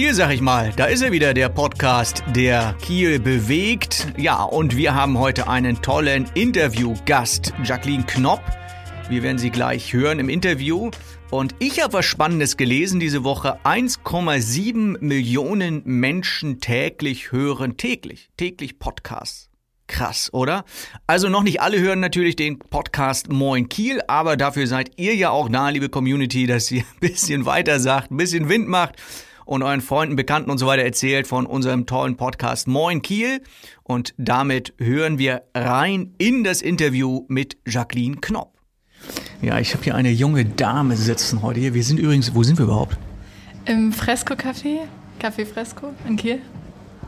Kiel, sag ich mal. Da ist er wieder, der Podcast, der Kiel bewegt. Ja, und wir haben heute einen tollen Interviewgast, Jacqueline Knopp. Wir werden sie gleich hören im Interview. Und ich habe was Spannendes gelesen diese Woche. 1,7 Millionen Menschen täglich hören täglich, täglich Podcasts. Krass, oder? Also noch nicht alle hören natürlich den Podcast Moin Kiel, aber dafür seid ihr ja auch da, liebe Community, dass ihr ein bisschen weiter sagt, ein bisschen Wind macht und euren Freunden, Bekannten und so weiter erzählt von unserem tollen Podcast Moin Kiel. Und damit hören wir rein in das Interview mit Jacqueline Knopp. Ja, ich habe hier eine junge Dame sitzen heute hier. Wir sind übrigens, wo sind wir überhaupt? Im Fresco Café, Café Fresco in Kiel.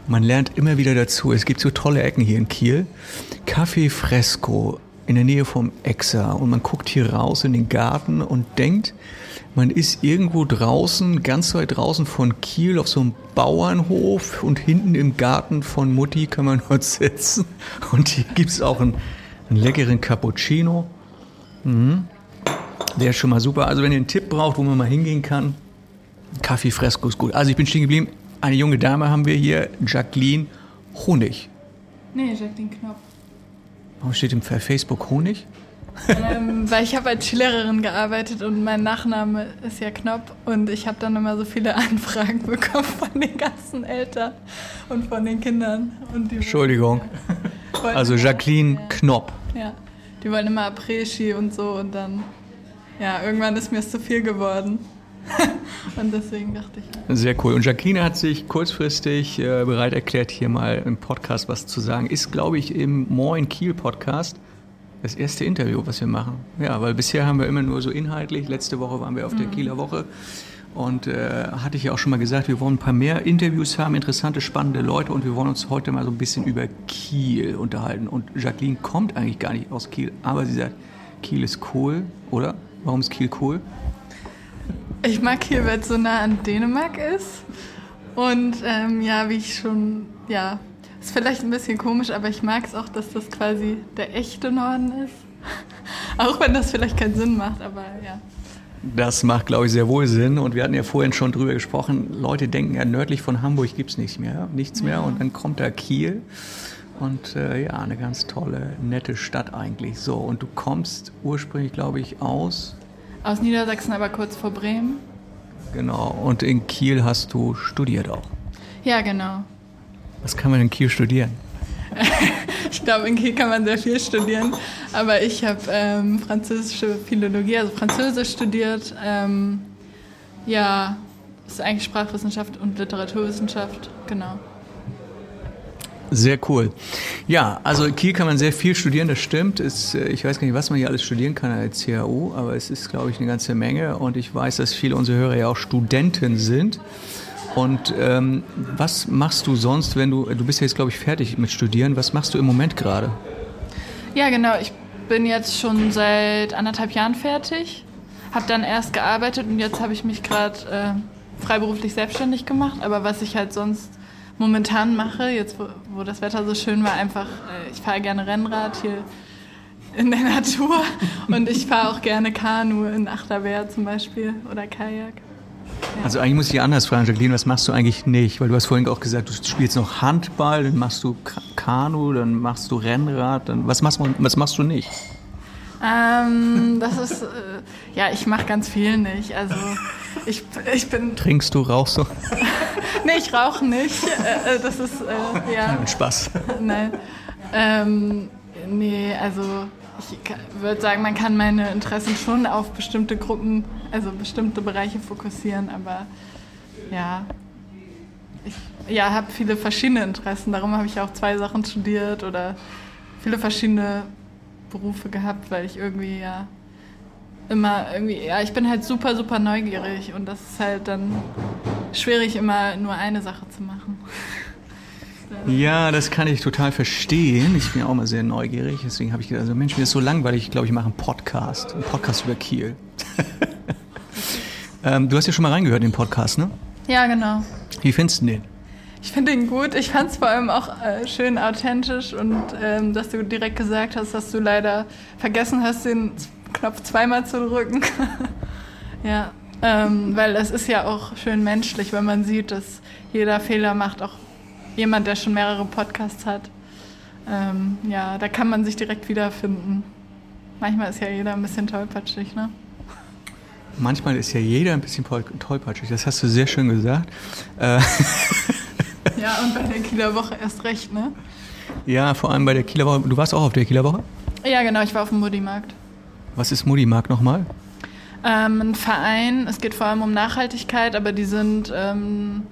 Man lernt immer wieder dazu. Es gibt so tolle Ecken hier in Kiel. Café Fresco in der Nähe vom Exa und man guckt hier raus in den Garten und denkt, man ist irgendwo draußen, ganz weit draußen von Kiel auf so einem Bauernhof und hinten im Garten von Mutti kann man dort sitzen. Und hier gibt es auch einen, einen, leckeren Cappuccino. Mhm. Der ist schon mal super. Also wenn ihr einen Tipp braucht, wo man mal hingehen kann, Kaffee Fresco ist gut. Also ich bin stehen geblieben. Eine junge Dame haben wir hier, Jacqueline Honig. Nee, Jacqueline Knopf. Warum steht im Facebook Honig? ähm, weil ich habe als Skilehrerin gearbeitet und mein Nachname ist ja Knopp und ich habe dann immer so viele Anfragen bekommen von den ganzen Eltern und von den Kindern. Entschuldigung. Wollten, also Jacqueline ja, Knopp. Ja, die wollen immer Après-Ski und so und dann, ja, irgendwann ist mir es zu viel geworden. und deswegen dachte ich. Sehr cool. Und Jacqueline hat sich kurzfristig äh, bereit erklärt, hier mal im Podcast was zu sagen. Ist, glaube ich, im Moin Kiel Podcast das erste Interview, was wir machen. Ja, weil bisher haben wir immer nur so inhaltlich. Letzte Woche waren wir auf der mhm. Kieler Woche. Und äh, hatte ich ja auch schon mal gesagt, wir wollen ein paar mehr Interviews haben, interessante, spannende Leute und wir wollen uns heute mal so ein bisschen über Kiel unterhalten. Und Jacqueline kommt eigentlich gar nicht aus Kiel, aber sie sagt, Kiel ist cool, oder? Warum ist Kiel cool? Ich mag Kiel, weil es so nah an Dänemark ist. Und ähm, ja, wie ich schon ja, ist vielleicht ein bisschen komisch, aber ich mag es auch, dass das quasi der echte Norden ist. auch wenn das vielleicht keinen Sinn macht, aber ja. Das macht, glaube ich, sehr wohl Sinn. Und wir hatten ja vorhin schon drüber gesprochen. Leute denken ja, nördlich von Hamburg gibt es nichts mehr, nichts mehr. Ja. Und dann kommt da Kiel. Und äh, ja, eine ganz tolle, nette Stadt eigentlich. So, und du kommst ursprünglich, glaube ich, aus? Aus Niedersachsen, aber kurz vor Bremen. Genau. Und in Kiel hast du studiert auch? Ja, genau. Was kann man in Kiel studieren? ich glaube, in Kiel kann man sehr viel studieren. Aber ich habe ähm, französische Philologie, also Französisch studiert. Ähm, ja, ist eigentlich Sprachwissenschaft und Literaturwissenschaft, genau. Sehr cool. Ja, also in Kiel kann man sehr viel studieren, das stimmt. Es, äh, ich weiß gar nicht, was man hier alles studieren kann als CAU, aber es ist, glaube ich, eine ganze Menge. Und ich weiß, dass viele unserer Hörer ja auch Studenten sind. Und ähm, was machst du sonst, wenn du, du bist ja jetzt, glaube ich, fertig mit Studieren, was machst du im Moment gerade? Ja, genau, ich bin jetzt schon seit anderthalb Jahren fertig, habe dann erst gearbeitet und jetzt habe ich mich gerade äh, freiberuflich selbstständig gemacht. Aber was ich halt sonst momentan mache, jetzt wo, wo das Wetter so schön war, einfach, äh, ich fahre gerne Rennrad hier in der Natur und ich fahre auch gerne Kanu in Achterwehr zum Beispiel oder Kajak. Also eigentlich muss ich anders fragen, Jacqueline, was machst du eigentlich nicht? Weil du hast vorhin auch gesagt, du spielst noch Handball, dann machst du Kanu, dann machst du Rennrad, dann was machst, was machst du nicht? Ähm, das ist, äh, ja, ich mache ganz viel nicht. Also ich, ich bin... Trinkst du, rauchst du? nee, ich rauche nicht. Äh, äh, das ist, äh, ja... Ein Spaß. Nein. Ähm, nee, also ich würde sagen, man kann meine Interessen schon auf bestimmte Gruppen, also bestimmte Bereiche fokussieren, aber ja, ich ja, habe viele verschiedene Interessen. Darum habe ich auch zwei Sachen studiert oder viele verschiedene Berufe gehabt, weil ich irgendwie ja immer irgendwie, ja, ich bin halt super, super neugierig und das ist halt dann schwierig, immer nur eine Sache zu machen. Ja, das kann ich total verstehen. Ich bin auch mal sehr neugierig. Deswegen habe ich gedacht, also Mensch, mir ist so langweilig. Ich glaube, ich mache einen Podcast. Einen Podcast über Kiel. ähm, du hast ja schon mal reingehört in den Podcast, ne? Ja, genau. Wie findest du den? Ich finde ihn gut. Ich fand es vor allem auch äh, schön authentisch und ähm, dass du direkt gesagt hast, dass du leider vergessen hast, den Knopf zweimal zu drücken. ja, Ähm, weil es ist ja auch schön menschlich, wenn man sieht, dass jeder Fehler macht, auch jemand, der schon mehrere Podcasts hat. Ähm, ja, da kann man sich direkt wiederfinden. Manchmal ist ja jeder ein bisschen tollpatschig, ne? Manchmal ist ja jeder ein bisschen tollpatschig, das hast du sehr schön gesagt. Äh ja, und bei der Kieler Woche erst recht, ne? Ja, vor allem bei der Kieler Woche. Du warst auch auf der Kieler Woche? Ja, genau, ich war auf dem Mutti-Markt. Was ist Mutti-Markt nochmal? Ähm, ein Verein, es geht vor allem um Nachhaltigkeit, aber die sind ähm,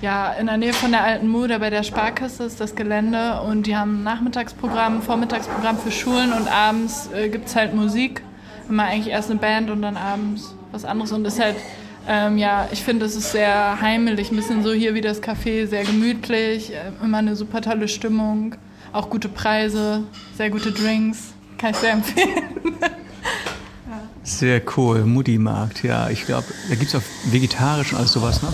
ja in der Nähe von der alten Mude bei der Sparkasse ist das Gelände und die haben ein Nachmittagsprogramm, Vormittagsprogramm für Schulen und abends äh, gibt es halt Musik. Immer eigentlich erst eine Band und dann abends was anderes und ist halt ähm, ja, ich finde, es ist sehr heimelig, ein bisschen so hier wie das Café, sehr gemütlich, äh, immer eine super tolle Stimmung, auch gute Preise, sehr gute Drinks, kann ich sehr empfehlen. Sehr cool, Mutti-Markt, ja. Ich glaube, da gibt es auch vegetarisch und alles sowas, ne?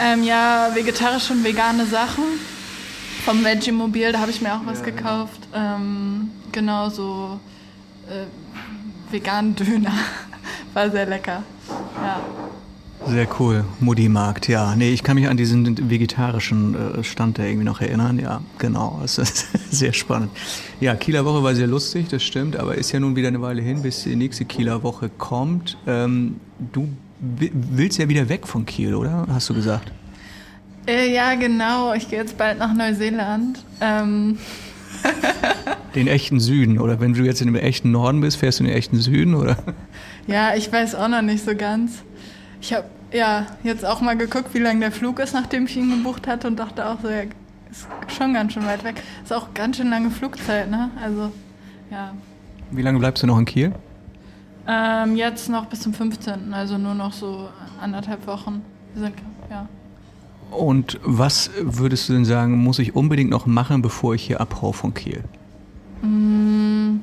Ähm, ja, vegetarische und vegane Sachen. Vom Veggie-Mobil, da habe ich mir auch was ja, gekauft. Genau, ähm, genau so äh, veganen Döner. War sehr lecker. Ja. Sehr cool. Mutti-Markt, ja. Nee, ich kann mich an diesen vegetarischen äh, Stand da irgendwie noch erinnern. Ja, genau. Das ist sehr spannend. Ja, Kieler Woche war sehr lustig, das stimmt, aber ist ja nun wieder eine Weile hin, bis die nächste Kieler Woche kommt. Ähm, du willst ja wieder weg von Kiel, oder? Hast du gesagt? Äh, ja, genau. Ich gehe jetzt bald nach Neuseeland. Ähm. Den echten Süden, oder wenn du jetzt in dem echten Norden bist, fährst du in den echten Süden, oder? Ja, ich weiß auch noch nicht so ganz. Ich habe ja jetzt auch mal geguckt, wie lang der Flug ist, nachdem ich ihn gebucht hatte und dachte auch so, ja, ist schon ganz schön weit weg. Ist auch ganz schön lange Flugzeit, ne? Also, ja. Wie lange bleibst du noch in Kiel? Ähm, jetzt noch bis zum 15., also nur noch so anderthalb Wochen. Wir sind, ja. Und was würdest du denn sagen, muss ich unbedingt noch machen, bevor ich hier abhau von Kiel? Mm,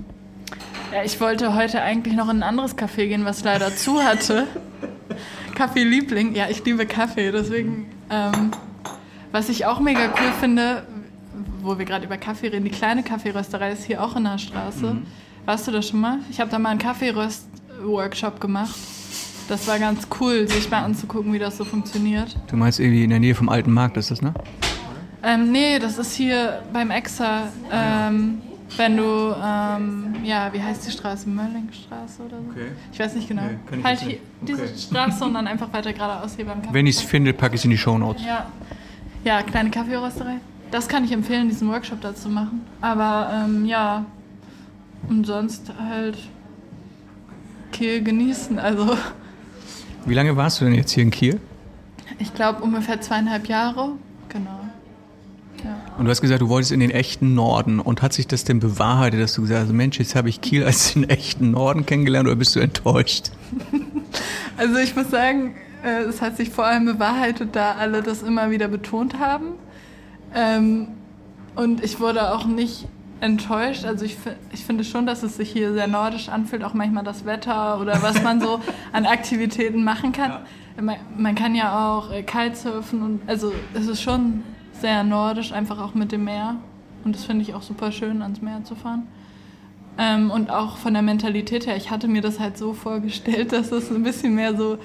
ja, ich wollte heute eigentlich noch in ein anderes Café gehen, was leider zu hatte. Kaffee-Liebling. Ja, ich liebe Kaffee. Deswegen, ähm, was ich auch mega cool finde, wo wir gerade über Kaffee reden, die kleine Kaffeerösterei ist hier auch in der Straße. Mhm. Warst du das schon mal? Ich habe da mal einen Kaffeeröst-Workshop gemacht. Das war ganz cool, sich mal anzugucken, wie das so funktioniert. Du meinst irgendwie in der Nähe vom alten Markt ist das, ne? Ähm, nee, das ist hier beim Exa. Ähm, wenn du, ähm, ja, wie heißt die Straße? Möllingstraße oder so? Okay. Ich weiß nicht genau. Nee, halt hier, diese okay. Straße und dann einfach weiter geradeaus hier beim Kaffee. Wenn ich es finde, packe ich es in die Show Notes. Ja. ja, kleine Kaffeerösterei. Das kann ich empfehlen, diesen Workshop dazu machen. Aber ähm, ja, und sonst halt Kiel genießen. Also. Wie lange warst du denn jetzt hier in Kiel? Ich glaube ungefähr zweieinhalb Jahre. Und du hast gesagt, du wolltest in den echten Norden. Und hat sich das denn bewahrheitet, dass du gesagt hast, Mensch, jetzt habe ich Kiel als den echten Norden kennengelernt oder bist du enttäuscht? Also ich muss sagen, äh, es hat sich vor allem bewahrheitet, da alle das immer wieder betont haben. Ähm, und ich wurde auch nicht enttäuscht. Also ich, ich finde schon, dass es sich hier sehr nordisch anfühlt, auch manchmal das Wetter oder was man so an Aktivitäten machen kann. Man, man kann ja auch äh, Kitesurfen und also es ist schon sehr nordisch, einfach auch mit dem Meer. Und das finde ich auch super schön, ans Meer zu fahren. Ähm, und auch von der Mentalität her, ich hatte mir das halt so vorgestellt, dass es ein bisschen mehr so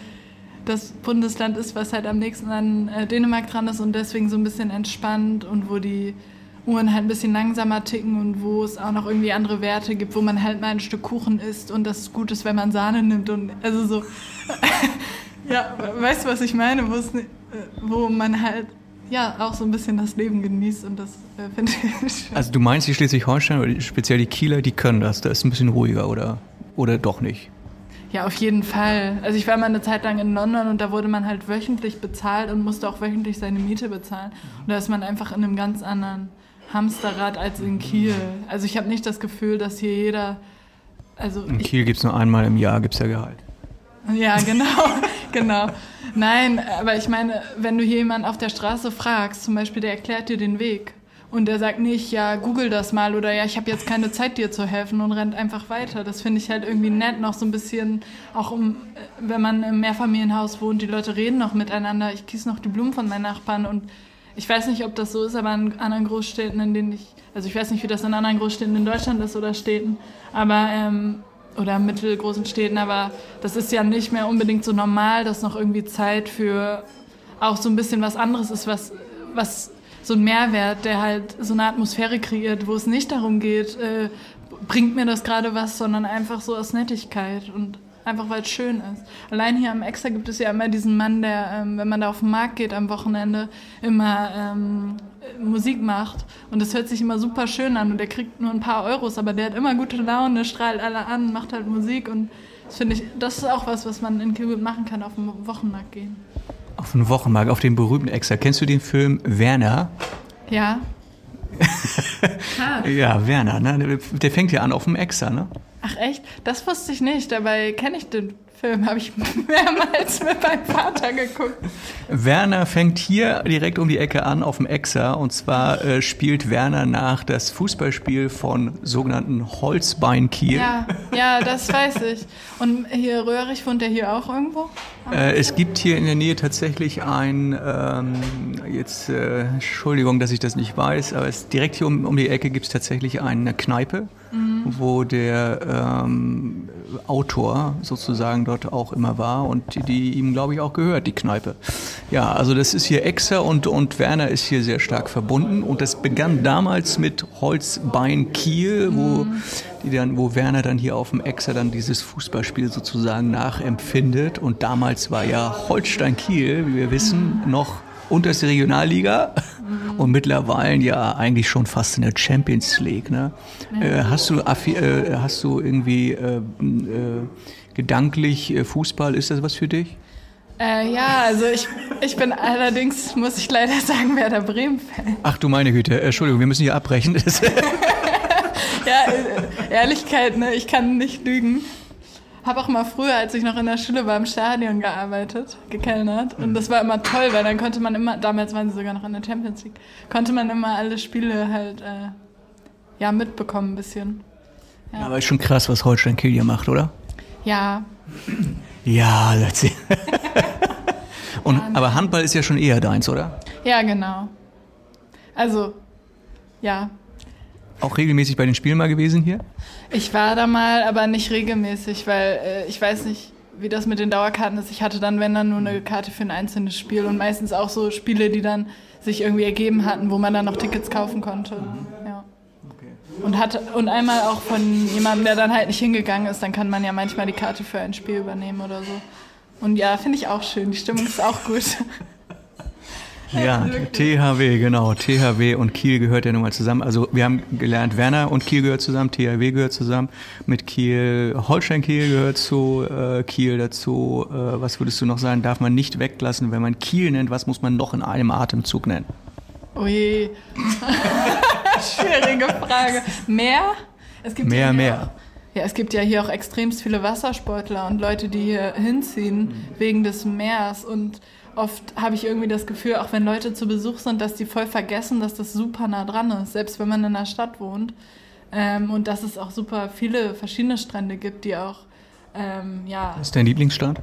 das Bundesland ist, was halt am nächsten an äh, Dänemark dran ist und deswegen so ein bisschen entspannt und wo die Uhren halt ein bisschen langsamer ticken und wo es auch noch irgendwie andere Werte gibt, wo man halt mal ein Stück Kuchen isst und das gut ist, wenn man Sahne nimmt und also so, ja, weißt du, was ich meine, wo, äh, wo man halt ja, auch so ein bisschen das Leben genießt und das äh, finde ich schön. Also du meinst, die Schleswig-Holstein oder speziell die Kieler, die können das, da ist ein bisschen ruhiger oder, oder doch nicht? Ja, auf jeden Fall. Also ich war mal eine Zeit lang in London und da wurde man halt wöchentlich bezahlt und musste auch wöchentlich seine Miete bezahlen. Und da ist man einfach in einem ganz anderen Hamsterrad als in Kiel. Also ich habe nicht das Gefühl, dass hier jeder... Also in Kiel gibt es nur einmal im Jahr, gibt es ja Gehalt. Ja, genau, genau. Nein, aber ich meine, wenn du hier jemanden auf der Straße fragst, zum Beispiel, der erklärt dir den Weg und der sagt nicht, ja, google das mal oder ja, ich habe jetzt keine Zeit, dir zu helfen und rennt einfach weiter. Das finde ich halt irgendwie nett, noch so ein bisschen, auch um, wenn man im Mehrfamilienhaus wohnt, die Leute reden noch miteinander. Ich gieße noch die Blumen von meinen Nachbarn und ich weiß nicht, ob das so ist, aber in anderen Großstädten, in denen ich, also ich weiß nicht, wie das in anderen Großstädten in Deutschland ist oder Städten, aber ähm, oder mittelgroßen Städten, aber das ist ja nicht mehr unbedingt so normal, dass noch irgendwie Zeit für auch so ein bisschen was anderes ist, was, was so ein Mehrwert, der halt so eine Atmosphäre kreiert, wo es nicht darum geht, äh, bringt mir das gerade was, sondern einfach so aus Nettigkeit. Und einfach weil es schön ist. Allein hier am Extra gibt es ja immer diesen Mann, der, ähm, wenn man da auf den Markt geht am Wochenende, immer ähm, Musik macht. Und das hört sich immer super schön an und der kriegt nur ein paar Euros, aber der hat immer gute Laune, strahlt alle an, macht halt Musik und das finde ich, das ist auch was, was man in Kiel machen kann, auf den Wochenmarkt gehen. Auf den Wochenmarkt, auf den berühmten Extra. Kennst du den Film Werner? Ja. ja, Werner, ne? Der fängt ja an auf dem Extra, ne? Ach echt? Das wusste ich nicht. Dabei kenne ich den Film, habe ich mehrmals mit meinem Vater geguckt. Werner fängt hier direkt um die Ecke an auf dem Exa. Und zwar äh, spielt Werner nach das Fußballspiel von sogenannten Holzbein Kiel. Ja, ja, das weiß ich. Und hier Röhrig wohnt der hier auch irgendwo? Äh, es gibt hier in der Nähe tatsächlich ein, ähm, jetzt äh, Entschuldigung, dass ich das nicht weiß, aber es, direkt hier um, um die Ecke gibt es tatsächlich eine Kneipe wo der ähm, Autor sozusagen dort auch immer war und die, die ihm, glaube ich, auch gehört, die Kneipe. Ja, also das ist hier Exer und, und Werner ist hier sehr stark verbunden und das begann damals mit Holzbein Kiel, wo, mhm. die dann, wo Werner dann hier auf dem Exer dann dieses Fußballspiel sozusagen nachempfindet und damals war ja Holstein Kiel, wie wir wissen, noch unterste Regionalliga mhm. und mittlerweile ja eigentlich schon fast in der Champions League. Ne? Äh, hast, du, äh, hast du irgendwie äh, äh gedanklich äh, Fußball, ist das was für dich? Äh, ja, also ich, ich bin allerdings, muss ich leider sagen, Werder Bremen-Fan. Ach du meine Güte, Entschuldigung, wir müssen hier abbrechen. ja, Ehrlichkeit, ne? ich kann nicht lügen habe auch mal früher, als ich noch in der Schule war, im Stadion gearbeitet, gekellnert. Und das war immer toll, weil dann konnte man immer, damals waren sie sogar noch in der Champions League, konnte man immer alle Spiele halt äh, ja mitbekommen ein bisschen. Ja. Aber ist schon krass, was Holstein Kiel hier macht, oder? Ja. Ja, let's see. Und, aber Handball ist ja schon eher deins, oder? Ja, genau. Also, ja, auch regelmäßig bei den Spielen mal gewesen hier? Ich war da mal, aber nicht regelmäßig, weil äh, ich weiß nicht, wie das mit den Dauerkarten ist. Ich hatte dann, wenn dann nur eine Karte für ein einzelnes Spiel und meistens auch so Spiele, die dann sich irgendwie ergeben hatten, wo man dann noch Tickets kaufen konnte. Ja. Und, hat, und einmal auch von jemandem, der dann halt nicht hingegangen ist, dann kann man ja manchmal die Karte für ein Spiel übernehmen oder so. Und ja, finde ich auch schön. Die Stimmung ist auch gut. Ja, THW, genau. THW und Kiel gehört ja nun mal zusammen. Also wir haben gelernt, Werner und Kiel gehört zusammen, THW gehört zusammen. Mit Kiel, Holstein Kiel gehört zu äh, Kiel dazu. Äh, was würdest du noch sagen? Darf man nicht weglassen, wenn man Kiel nennt? Was muss man noch in einem Atemzug nennen? Ui. Schwierige Frage. Mehr? Es gibt mehr, mehr. Ja, es gibt ja hier auch extremst viele Wassersportler und Leute, die hier hinziehen mhm. wegen des Meers und oft habe ich irgendwie das Gefühl, auch wenn Leute zu Besuch sind, dass die voll vergessen, dass das super nah dran ist, selbst wenn man in der Stadt wohnt. Ähm, und dass es auch super viele verschiedene Strände gibt, die auch, ähm, ja. Was ist dein Lieblingsstrand?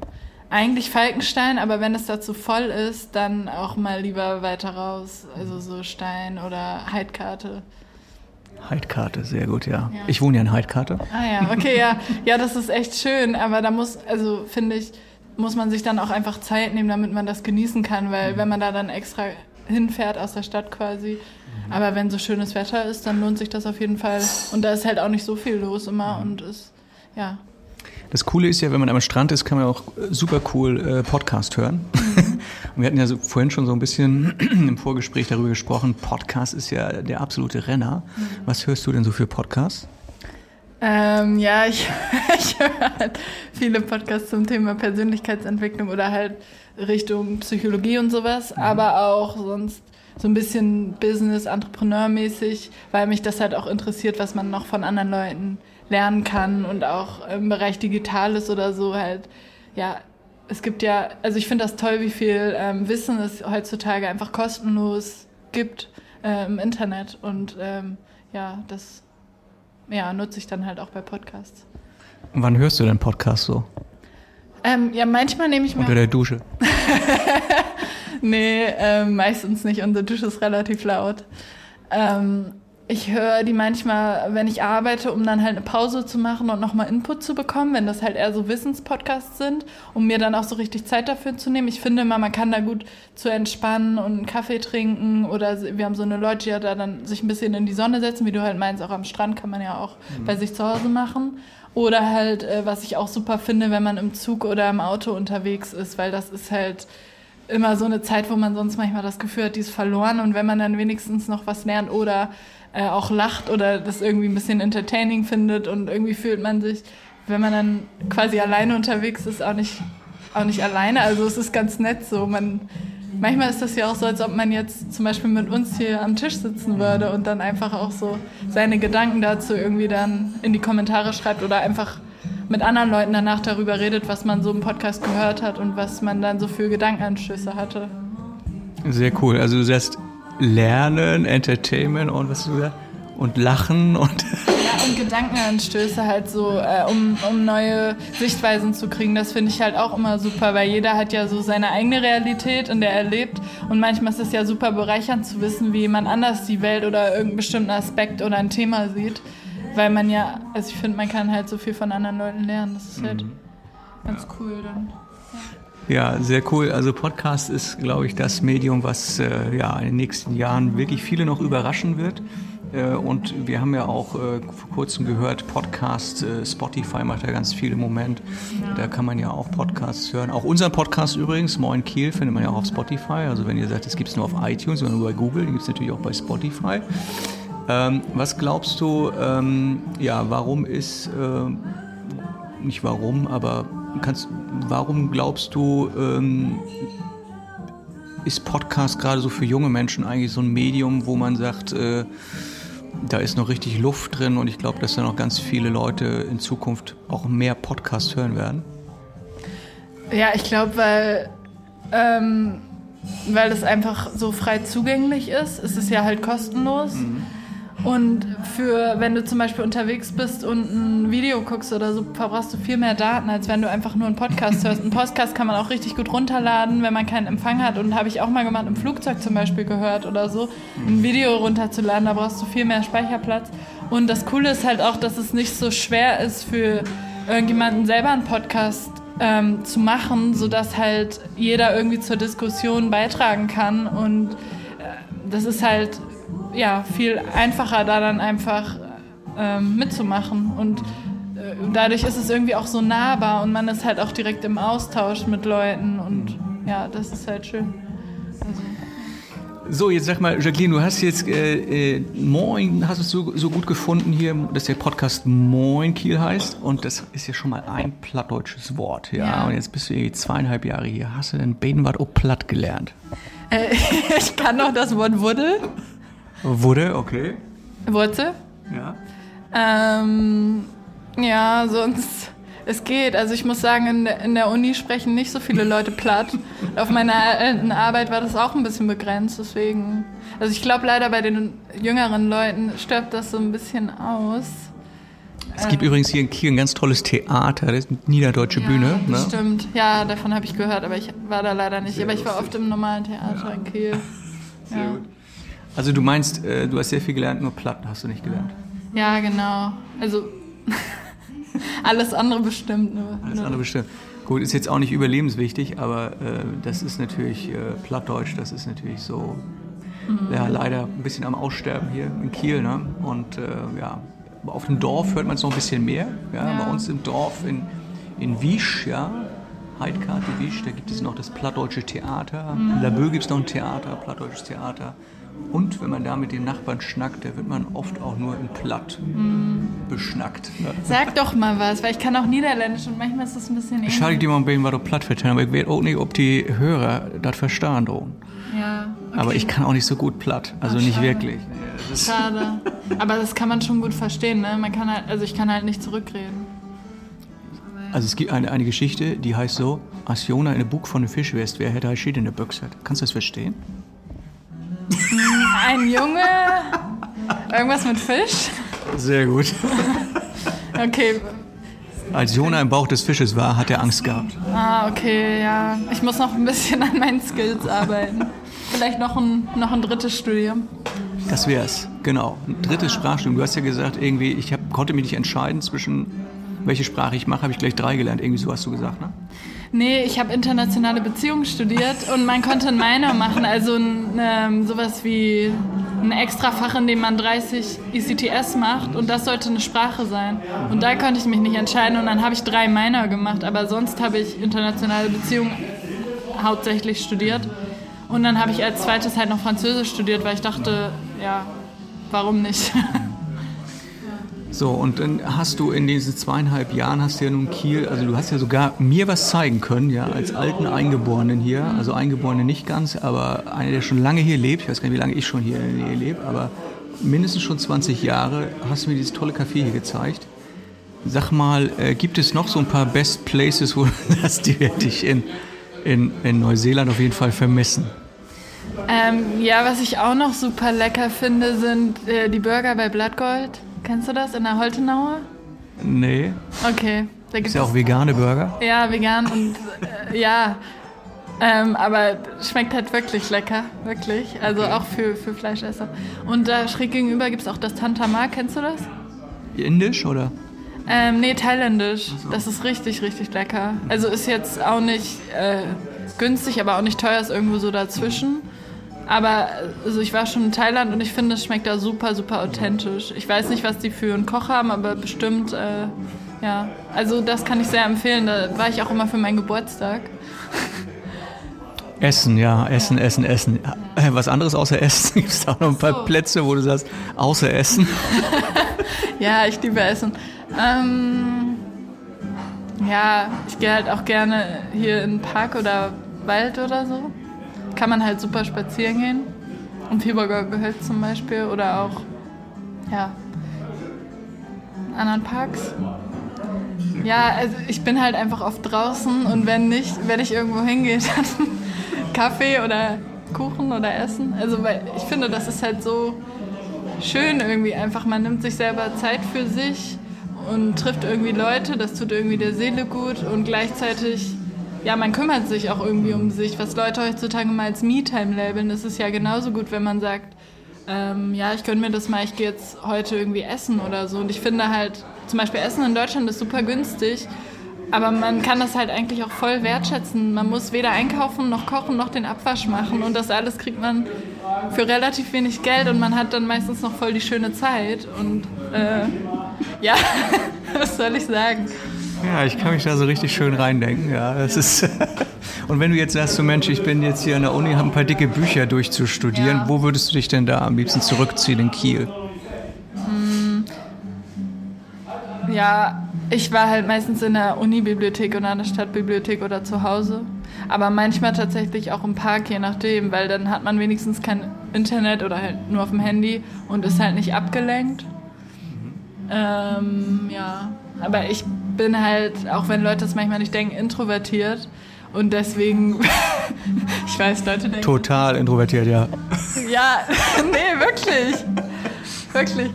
Eigentlich Falkenstein, aber wenn es dazu voll ist, dann auch mal lieber weiter raus. Also so Stein oder Heidkarte. Heidkarte, sehr gut, ja. ja. Ich wohne ja in Heidkarte. Ah ja, okay, ja. Ja, das ist echt schön, aber da muss, also finde ich, muss man sich dann auch einfach Zeit nehmen, damit man das genießen kann, weil mhm. wenn man da dann extra hinfährt aus der Stadt quasi, mhm. aber wenn so schönes Wetter ist, dann lohnt sich das auf jeden Fall. Und da ist halt auch nicht so viel los immer mhm. und ist, ja. Das Coole ist ja, wenn man am Strand ist, kann man auch super cool äh, Podcast hören. Und wir hatten ja so, vorhin schon so ein bisschen im Vorgespräch darüber gesprochen, Podcast ist ja der absolute Renner. Mhm. Was hörst du denn so für Podcasts? Ähm, ja, ich, ich höre halt viele Podcasts zum Thema Persönlichkeitsentwicklung oder halt Richtung Psychologie und sowas, mhm. aber auch sonst so ein bisschen Business, Entrepreneur-mäßig, weil mich das halt auch interessiert, was man noch von anderen Leuten lernen kann und auch im Bereich Digitales oder so halt, ja, es gibt ja, also ich finde das toll, wie viel ähm, Wissen es heutzutage einfach kostenlos gibt äh, im Internet und ähm, ja, das ja, nutze ich dann halt auch bei Podcasts. Und wann hörst du denn Podcasts so? Ähm, ja, manchmal nehme ich mir. Unter der Dusche. nee, ähm, meistens nicht. Unsere Dusche ist relativ laut. Ähm, ich höre die manchmal, wenn ich arbeite, um dann halt eine Pause zu machen und nochmal Input zu bekommen, wenn das halt eher so Wissenspodcasts sind, um mir dann auch so richtig Zeit dafür zu nehmen. Ich finde immer, man kann da gut zu entspannen und einen Kaffee trinken oder wir haben so eine Loggia, da dann sich ein bisschen in die Sonne setzen, wie du halt meinst, auch am Strand kann man ja auch mhm. bei sich zu Hause machen. Oder halt, äh, was ich auch super finde, wenn man im Zug oder im Auto unterwegs ist, weil das ist halt immer so eine Zeit, wo man sonst manchmal das Gefühl hat, die ist verloren und wenn man dann wenigstens noch was lernt oder äh, auch lacht oder das irgendwie ein bisschen entertaining findet und irgendwie fühlt man sich, wenn man dann quasi alleine unterwegs ist, auch nicht, auch nicht alleine. Also es ist ganz nett so. Man, manchmal ist das ja auch so, als ob man jetzt zum Beispiel mit uns hier am Tisch sitzen würde und dann einfach auch so seine Gedanken dazu irgendwie dann in die Kommentare schreibt oder einfach mit anderen Leuten danach darüber redet, was man so im Podcast gehört hat und was man dann so für Gedankenanschlüsse hatte. Sehr cool. Also du sagst Lernen, Entertainment und was du gesagt und Lachen und ja und Gedankenanstöße halt so, äh, um, um neue Sichtweisen zu kriegen. Das finde ich halt auch immer super, weil jeder hat ja so seine eigene Realität, in der er lebt und manchmal ist es ja super bereichernd zu wissen, wie jemand anders die Welt oder irgendeinen bestimmten Aspekt oder ein Thema sieht, weil man ja, also ich finde, man kann halt so viel von anderen Leuten lernen. Das ist halt mhm. ganz cool dann. Ja, sehr cool. Also Podcast ist, glaube ich, das Medium, was äh, ja in den nächsten Jahren wirklich viele noch überraschen wird. Äh, und wir haben ja auch äh, vor kurzem gehört, Podcast, äh, Spotify macht ja ganz viel im Moment. Da kann man ja auch Podcasts hören. Auch unseren Podcast übrigens, Moin Kiel, findet man ja auch auf Spotify. Also wenn ihr sagt, es gibt es nur auf iTunes, sondern nur bei Google, gibt es natürlich auch bei Spotify. Ähm, was glaubst du, ähm, ja, warum ist, äh, nicht warum, aber kannst, warum glaubst du, ähm, ist Podcast gerade so für junge Menschen eigentlich so ein Medium, wo man sagt, äh, da ist noch richtig Luft drin und ich glaube, dass da noch ganz viele Leute in Zukunft auch mehr Podcasts hören werden? Ja, ich glaube, weil, ähm, weil es einfach so frei zugänglich ist. Es ist ja halt kostenlos. Mhm. Und für, wenn du zum Beispiel unterwegs bist und ein Video guckst oder so, verbrauchst du viel mehr Daten, als wenn du einfach nur einen Podcast hörst. Einen Podcast kann man auch richtig gut runterladen, wenn man keinen Empfang hat. Und habe ich auch mal gemacht, im Flugzeug zum Beispiel gehört oder so, ein Video runterzuladen, da brauchst du viel mehr Speicherplatz. Und das Coole ist halt auch, dass es nicht so schwer ist für irgendjemanden selber einen Podcast ähm, zu machen, sodass halt jeder irgendwie zur Diskussion beitragen kann. Und äh, das ist halt ja, viel einfacher, da dann einfach ähm, mitzumachen. Und äh, dadurch ist es irgendwie auch so nahbar und man ist halt auch direkt im Austausch mit Leuten und ja, das ist halt schön. Also. So, jetzt sag mal, Jacqueline, du hast jetzt äh, äh, Moin, hast du so, so gut gefunden hier, dass der Podcast Moin Kiel heißt und das ist ja schon mal ein plattdeutsches Wort, ja. ja. Und jetzt bist du zweieinhalb Jahre hier. Hast du denn Bedenwart auch platt gelernt? Äh, ich kann noch das Wort Wuddel. Wurde, okay. Wurzel? Ja. Ähm, ja, sonst, es geht. Also ich muss sagen, in der, in der Uni sprechen nicht so viele Leute platt. Auf meiner alten Arbeit war das auch ein bisschen begrenzt, deswegen. Also ich glaube leider bei den jüngeren Leuten stirbt das so ein bisschen aus. Es gibt ähm, übrigens hier in Kiel ein ganz tolles Theater, das ist eine niederdeutsche ja, Bühne. Ne? Stimmt, ja, davon habe ich gehört, aber ich war da leider nicht. Sehr aber ich war oft im normalen Theater ja. in Kiel. Sehr ja. gut. Also du meinst, äh, du hast sehr viel gelernt, nur Platten hast du nicht gelernt. Ja, genau. Also alles andere bestimmt. Nur, alles andere bestimmt. Gut, ist jetzt auch nicht überlebenswichtig, aber äh, das ist natürlich äh, Plattdeutsch, das ist natürlich so mhm. ja, leider ein bisschen am Aussterben hier in Kiel. Ne? Und äh, ja, auf dem Dorf hört man es noch ein bisschen mehr. Ja? ja? Bei uns im Dorf in, in Wiesch, ja, Heidkarte Wiesch, da gibt es noch das Plattdeutsche Theater. Mhm. In Laboe gibt es noch ein Theater, Plattdeutsches Theater. Und wenn man da mit den Nachbarn schnackt, da wird man oft auch nur in Platt mm. beschnackt. Sag doch mal was, weil ich kann auch Niederländisch und manchmal ist das ein bisschen ähnlich. Schade, die mal ein was du Platt verstehen, aber ich weiß auch nicht, ob die Hörer das verstehen. Ja. Okay. Aber ich kann auch nicht so gut Platt, also Ach, nicht wirklich. Ja, schade. Aber das kann man schon gut verstehen, ne? Man kann halt, also ich kann halt nicht zurückreden. Also es gibt eine, eine Geschichte, die heißt so, als Jona in einem Buch von einem Fisch wärst, wer hätte ein in der Büchse? Kannst du das verstehen? Ein Junge. Irgendwas mit Fisch? Sehr gut. Okay. Als Jona im Bauch des Fisches war, hat er Angst gehabt. Ah, okay, ja. Ich muss noch ein bisschen an meinen Skills arbeiten. Vielleicht noch ein, noch ein drittes Studium. Das wär's, genau. Ein drittes Sprachstudium. Du hast ja gesagt, irgendwie, ich hab, konnte mich nicht entscheiden zwischen welche Sprache ich mache, habe ich gleich drei gelernt. Irgendwie so hast du gesagt, ne? Nee, ich habe internationale Beziehungen studiert und man konnte einen Minor machen, also ein, ähm, sowas wie ein Extrafach, in dem man 30 ECTS macht und das sollte eine Sprache sein. Und da konnte ich mich nicht entscheiden und dann habe ich drei Minor gemacht, aber sonst habe ich internationale Beziehungen hauptsächlich studiert. Und dann habe ich als zweites halt noch Französisch studiert, weil ich dachte, ja, warum nicht? So, und dann hast du in diesen zweieinhalb Jahren hast du ja nun Kiel, also du hast ja sogar mir was zeigen können, ja, als alten Eingeborenen hier, also Eingeborene nicht ganz, aber einer, der schon lange hier lebt, ich weiß gar nicht, wie lange ich schon hier, hier lebe, aber mindestens schon 20 Jahre hast du mir dieses tolle Café hier gezeigt. Sag mal, äh, gibt es noch so ein paar Best Places, wo das die werde ich in, in, in Neuseeland auf jeden Fall vermissen? Ähm, ja, was ich auch noch super lecker finde, sind äh, die Burger bei Blattgold. Kennst du das in der Holtenauer? Nee. Okay. Da gibt ist ja auch vegane Burger? Ja, vegan und äh, ja. Ähm, aber schmeckt halt wirklich lecker, wirklich. Also auch für, für Fleischesser. Und da schräg gegenüber gibt es auch das Tantama, kennst du das? Indisch oder? Ähm, nee, thailändisch. So. Das ist richtig, richtig lecker. Also ist jetzt auch nicht äh, günstig, aber auch nicht teuer, ist irgendwo so dazwischen. Aber also ich war schon in Thailand und ich finde, es schmeckt da super, super authentisch. Ich weiß nicht, was die für einen Koch haben, aber bestimmt, äh, ja. Also das kann ich sehr empfehlen. Da war ich auch immer für meinen Geburtstag. Essen, ja, Essen, ja. Essen, Essen. Äh, was anderes außer Essen? Gibt es auch noch ein paar so. Plätze, wo du sagst, außer Essen? ja, ich liebe Essen. Ähm, ja, ich gehe halt auch gerne hier in den Park oder Wald oder so kann man halt super spazieren gehen. Im Fieberger Gehölz zum Beispiel oder auch, ja, anderen Parks. Ja, also ich bin halt einfach oft draußen und wenn nicht, wenn ich irgendwo hingehe, dann Kaffee oder Kuchen oder Essen. Also weil ich finde, das ist halt so schön irgendwie einfach. Man nimmt sich selber Zeit für sich und trifft irgendwie Leute, das tut irgendwie der Seele gut und gleichzeitig ja, man kümmert sich auch irgendwie um sich. Was Leute heutzutage mal als Me-Time labeln, ist ja genauso gut, wenn man sagt, ähm, ja, ich gönne mir das mal, ich gehe jetzt heute irgendwie essen oder so. Und ich finde halt, zum Beispiel Essen in Deutschland ist super günstig, aber man kann das halt eigentlich auch voll wertschätzen. Man muss weder einkaufen, noch kochen, noch den Abwasch machen. Und das alles kriegt man für relativ wenig Geld und man hat dann meistens noch voll die schöne Zeit. Und äh, ja, was soll ich sagen? Ja, ich kann mich da so richtig schön reindenken. Ja, das ist und wenn du jetzt sagst, so Mensch, ich bin jetzt hier an der Uni, habe ein paar dicke Bücher durchzustudieren, ja. wo würdest du dich denn da am liebsten zurückziehen in Kiel? Hm. Ja, ich war halt meistens in der Unibibliothek oder an der Stadtbibliothek oder zu Hause. Aber manchmal tatsächlich auch im Park, je nachdem, weil dann hat man wenigstens kein Internet oder halt nur auf dem Handy und ist halt nicht abgelenkt. Mhm. Ähm, ja, aber ich bin halt, auch wenn Leute das manchmal nicht denken, introvertiert. Und deswegen, ich weiß, Leute denken. Total introvertiert, ja. ja, nee, wirklich. Wirklich.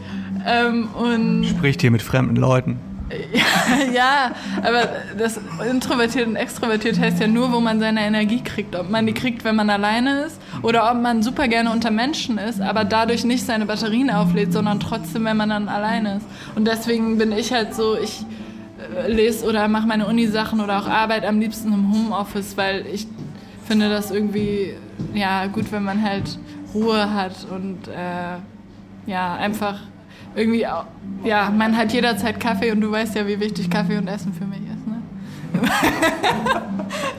Ähm, und Spricht hier mit fremden Leuten. Ja, ja, aber das introvertiert und extrovertiert heißt ja nur, wo man seine Energie kriegt. Ob man die kriegt, wenn man alleine ist oder ob man super gerne unter Menschen ist, aber dadurch nicht seine Batterien auflädt, sondern trotzdem, wenn man dann alleine ist. Und deswegen bin ich halt so, ich lese oder mache meine Uni-Sachen oder auch Arbeit am liebsten im Homeoffice, weil ich finde das irgendwie ja gut, wenn man halt Ruhe hat und äh, ja einfach irgendwie ja man hat jederzeit Kaffee und du weißt ja, wie wichtig Kaffee und Essen für mich ist. Ne?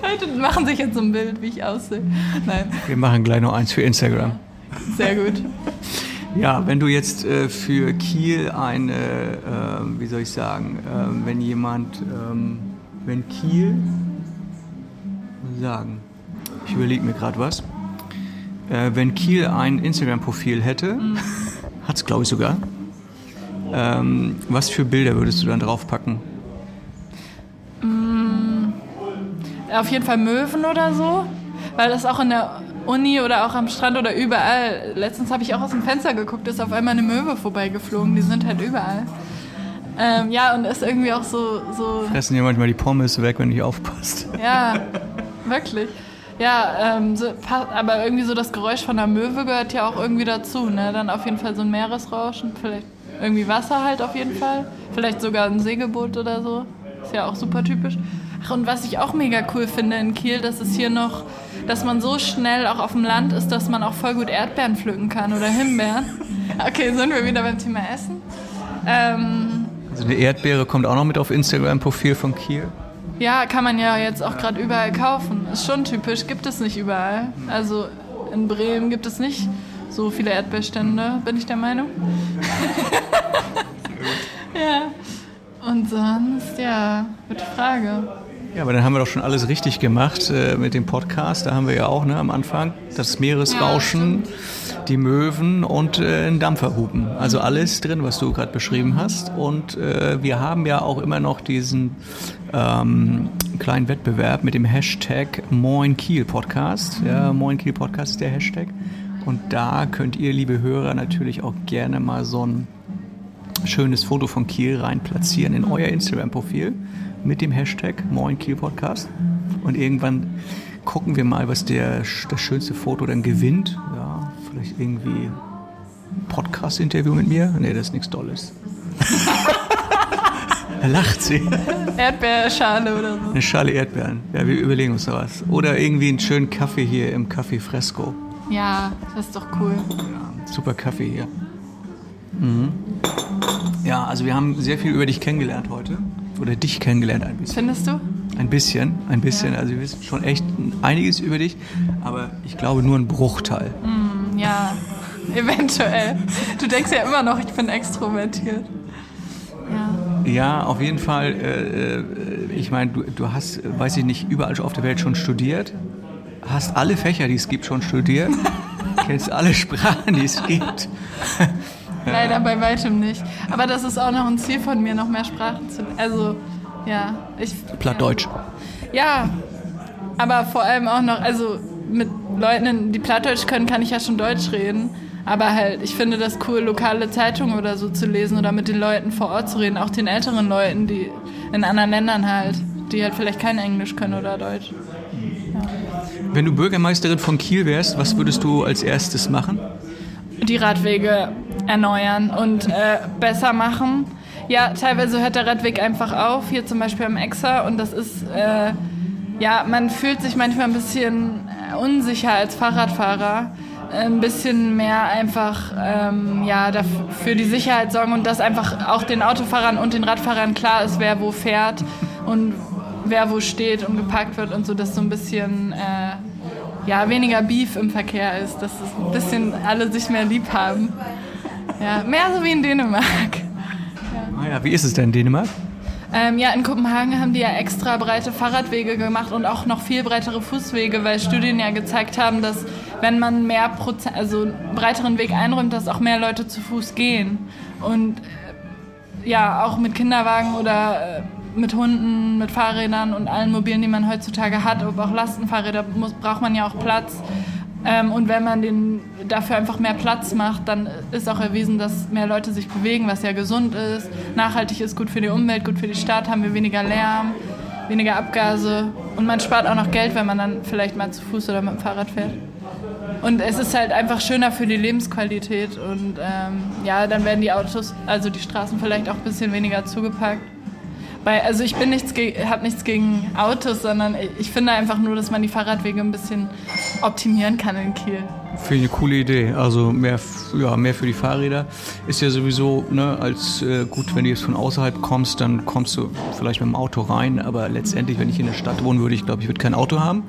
Leute machen sich jetzt so ein Bild, wie ich aussehe. Nein. Wir machen gleich noch eins für Instagram. Sehr gut. Ja, wenn du jetzt äh, für Kiel eine, äh, wie soll ich sagen, äh, wenn jemand, ähm, wenn Kiel, sagen, ich überlege mir gerade was, äh, wenn Kiel ein Instagram-Profil hätte, mhm. hat es glaube ich sogar, ähm, was für Bilder würdest du dann draufpacken? Mm, auf jeden Fall Möwen oder so, weil das auch in der Uni oder auch am Strand oder überall. Letztens habe ich auch aus dem Fenster geguckt, ist auf einmal eine Möwe vorbeigeflogen. Die sind halt überall. Ähm, ja, und ist irgendwie auch so, so. Fressen dir manchmal die Pommes weg, wenn du nicht aufpasst. Ja, wirklich. Ja, ähm, so, aber irgendwie so das Geräusch von der Möwe gehört ja auch irgendwie dazu. Ne? Dann auf jeden Fall so ein Meeresrauschen, vielleicht irgendwie Wasser halt auf jeden Fall. Vielleicht sogar ein Segelboot oder so. Ist ja auch super typisch. Ach, und was ich auch mega cool finde in Kiel, dass es hier noch, dass man so schnell auch auf dem Land ist, dass man auch voll gut Erdbeeren pflücken kann oder Himbeeren. Okay, sind wir wieder beim Thema Essen. Ähm, also eine Erdbeere kommt auch noch mit auf Instagram-Profil von Kiel. Ja, kann man ja jetzt auch gerade überall kaufen. Ist schon typisch, gibt es nicht überall. Also in Bremen gibt es nicht so viele Erdbeerstände, bin ich der Meinung. ja. Und sonst, ja, gute Frage. Ja, aber dann haben wir doch schon alles richtig gemacht äh, mit dem Podcast. Da haben wir ja auch ne, am Anfang das Meeresrauschen, die Möwen und äh, ein Dampferhupen. Also alles drin, was du gerade beschrieben hast. Und äh, wir haben ja auch immer noch diesen ähm, kleinen Wettbewerb mit dem Hashtag Moin Kiel Podcast. Ja, Moin Kiel Podcast ist der Hashtag. Und da könnt ihr, liebe Hörer, natürlich auch gerne mal so ein schönes Foto von Kiel rein platzieren in euer Instagram-Profil mit dem Hashtag Moin Kiel Podcast. Und irgendwann gucken wir mal, was der, das schönste Foto dann gewinnt. Ja, vielleicht irgendwie Podcast-Interview mit mir. Nee, das ist nichts Dolles. da lacht sie. Erdbeerschale oder so. Eine Schale Erdbeeren. Ja, wir überlegen uns da was. Oder irgendwie einen schönen Kaffee hier im Café Fresco. Ja, das ist doch cool. Ja, super Kaffee hier. Mhm. Ja, also wir haben sehr viel über dich kennengelernt heute. Oder dich kennengelernt ein bisschen. Findest du? Ein bisschen, ein bisschen. Ja. Also wir wissen schon echt einiges über dich, aber ich glaube nur ein Bruchteil. Mm, ja, eventuell. Du denkst ja immer noch, ich bin extrovertiert. Ja, ja auf jeden Fall. Äh, äh ich meine, du, du hast, weiß ich nicht, überall auf der Welt schon studiert. Hast alle Fächer, die es gibt, schon studiert. Kennst alle Sprachen, die es gibt. Leider bei weitem nicht. Aber das ist auch noch ein Ziel von mir, noch mehr Sprachen zu. Also, ja. Ich, Plattdeutsch. Ja, aber vor allem auch noch, also mit Leuten, die Plattdeutsch können, kann ich ja schon Deutsch reden. Aber halt, ich finde das cool, lokale Zeitungen oder so zu lesen oder mit den Leuten vor Ort zu reden, auch den älteren Leuten, die in anderen Ländern halt, die halt vielleicht kein Englisch können oder Deutsch. Ja. Wenn du Bürgermeisterin von Kiel wärst, was würdest du als erstes machen? Die Radwege erneuern und äh, besser machen. Ja, teilweise hört der Radweg einfach auf, hier zum Beispiel am Exa und das ist, äh, ja, man fühlt sich manchmal ein bisschen unsicher als Fahrradfahrer ein bisschen mehr einfach ähm, ja, für die Sicherheit sorgen und dass einfach auch den Autofahrern und den Radfahrern klar ist, wer wo fährt und wer wo steht und geparkt wird und so, dass so ein bisschen äh, ja, weniger Beef im Verkehr ist, dass es ein bisschen alle sich mehr lieb haben. Ja, mehr so wie in Dänemark. Ja. Ah ja, wie ist es denn in Dänemark? Ähm, ja, in Kopenhagen haben die ja extra breite Fahrradwege gemacht und auch noch viel breitere Fußwege, weil Studien ja gezeigt haben, dass wenn man mehr Prozent, also einen breiteren Weg einräumt, dass auch mehr Leute zu Fuß gehen. Und äh, ja, auch mit Kinderwagen oder äh, mit Hunden, mit Fahrrädern und allen Mobilen, die man heutzutage hat, aber auch Lastenfahrräder, muss, braucht man ja auch Platz. Ähm, und wenn man den dafür einfach mehr Platz macht, dann ist auch erwiesen, dass mehr Leute sich bewegen, was ja gesund ist, nachhaltig ist, gut für die Umwelt, gut für die Stadt, haben wir weniger Lärm, weniger Abgase und man spart auch noch Geld, wenn man dann vielleicht mal zu Fuß oder mit dem Fahrrad fährt. Und es ist halt einfach schöner für die Lebensqualität und ähm, ja, dann werden die Autos, also die Straßen vielleicht auch ein bisschen weniger zugepackt. Weil, also ich bin nichts, habe nichts gegen Autos, sondern ich finde einfach nur, dass man die Fahrradwege ein bisschen optimieren kann in Kiel. Finde ich eine coole Idee. Also mehr, ja, mehr für die Fahrräder ist ja sowieso ne, als äh, gut, wenn du jetzt von außerhalb kommst, dann kommst du vielleicht mit dem Auto rein. Aber letztendlich, wenn ich in der Stadt wohnen würde, ich glaube, ich würde kein Auto haben.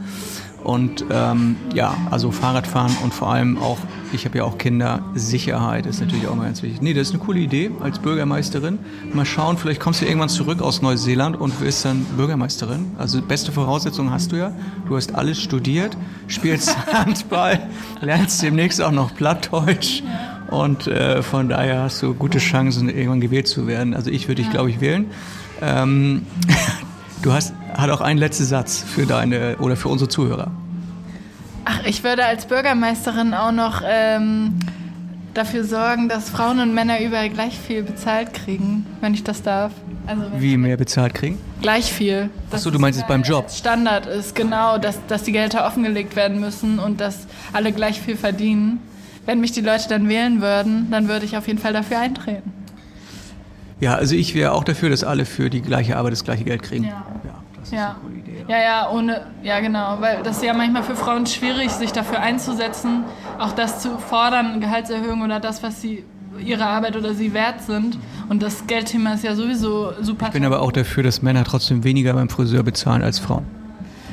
Und ähm, ja, also Fahrradfahren und vor allem auch, ich habe ja auch Kinder, Sicherheit ist natürlich auch mal ganz wichtig. Nee, das ist eine coole Idee als Bürgermeisterin. Mal schauen, vielleicht kommst du irgendwann zurück aus Neuseeland und wirst dann Bürgermeisterin. Also beste Voraussetzungen hast du ja. Du hast alles studiert, spielst Handball, lernst demnächst auch noch Plattdeutsch. Und äh, von daher hast du gute Chancen, irgendwann gewählt zu werden. Also ich würde dich, glaube ich, wählen. Ähm, Du hast hat auch einen letzten Satz für deine oder für unsere Zuhörer. Ach, ich würde als Bürgermeisterin auch noch ähm, dafür sorgen, dass Frauen und Männer überall gleich viel bezahlt kriegen, wenn ich das darf. Also Wie mehr bezahlt kriegen? Gleich viel. Achso, du meinst es beim Job? Standard ist, genau, dass, dass die Gelder offengelegt werden müssen und dass alle gleich viel verdienen. Wenn mich die Leute dann wählen würden, dann würde ich auf jeden Fall dafür eintreten. Ja, also ich wäre auch dafür, dass alle für die gleiche Arbeit das gleiche Geld kriegen. Ja, ja das ist ja. eine coole Idee. Ja. ja, ja, ohne, ja genau, weil das ist ja manchmal für Frauen schwierig, sich dafür einzusetzen, auch das zu fordern, Gehaltserhöhung oder das, was sie ihre Arbeit oder sie wert sind. Und das Geldthema ist ja sowieso super. Ich bin aber auch dafür, dass Männer trotzdem weniger beim Friseur bezahlen als Frauen.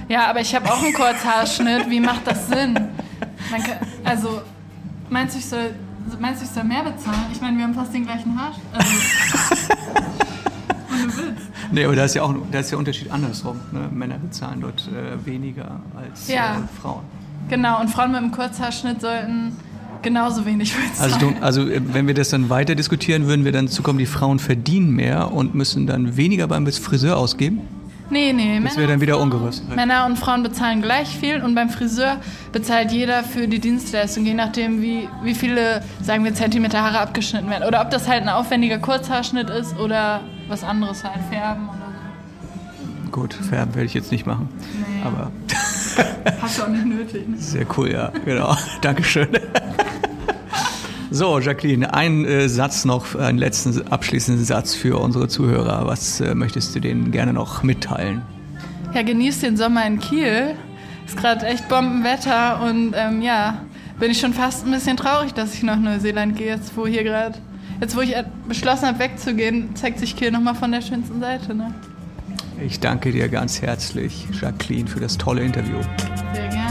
Ja, aber ich habe auch einen Kurzhaarschnitt. Wie macht das Sinn? Kann, also, meinst du, ich soll, meinst du, ich soll mehr bezahlen? Ich meine, wir haben fast den gleichen Haarschnitt. Also. Nee, aber da ist ja auch da ist der Unterschied andersrum. Ne? Männer bezahlen dort äh, weniger als ja. äh, Frauen. Genau, und Frauen mit einem Kurzhaarschnitt sollten genauso wenig bezahlen. Also, du, also äh, wenn wir das dann weiter diskutieren, würden wir dann zukommen, die Frauen verdienen mehr und müssen dann weniger beim Friseur ausgeben? Nee, nee. Das wäre dann wieder ungerüstet. Männer und Frauen bezahlen gleich viel und beim Friseur bezahlt jeder für die Dienstleistung, je nachdem, wie, wie viele, sagen wir, Zentimeter Haare abgeschnitten werden. Oder ob das halt ein aufwendiger Kurzhaarschnitt ist oder was anderes halt, färben oder so. Gut, färben werde ich jetzt nicht machen. Nee. Aber. Hast du auch nicht nötig. Ne? Sehr cool, ja, genau. Dankeschön. So, Jacqueline, ein äh, Satz noch, einen letzten abschließenden Satz für unsere Zuhörer. Was äh, möchtest du denen gerne noch mitteilen? Ja, genießt den Sommer in Kiel. Ist gerade echt Bombenwetter und ähm, ja, bin ich schon fast ein bisschen traurig, dass ich nach Neuseeland gehe, jetzt wo hier gerade, jetzt wo ich beschlossen habe wegzugehen, zeigt sich Kiel nochmal von der schönsten Seite. Ne? Ich danke dir ganz herzlich, Jacqueline, für das tolle Interview. Sehr gerne.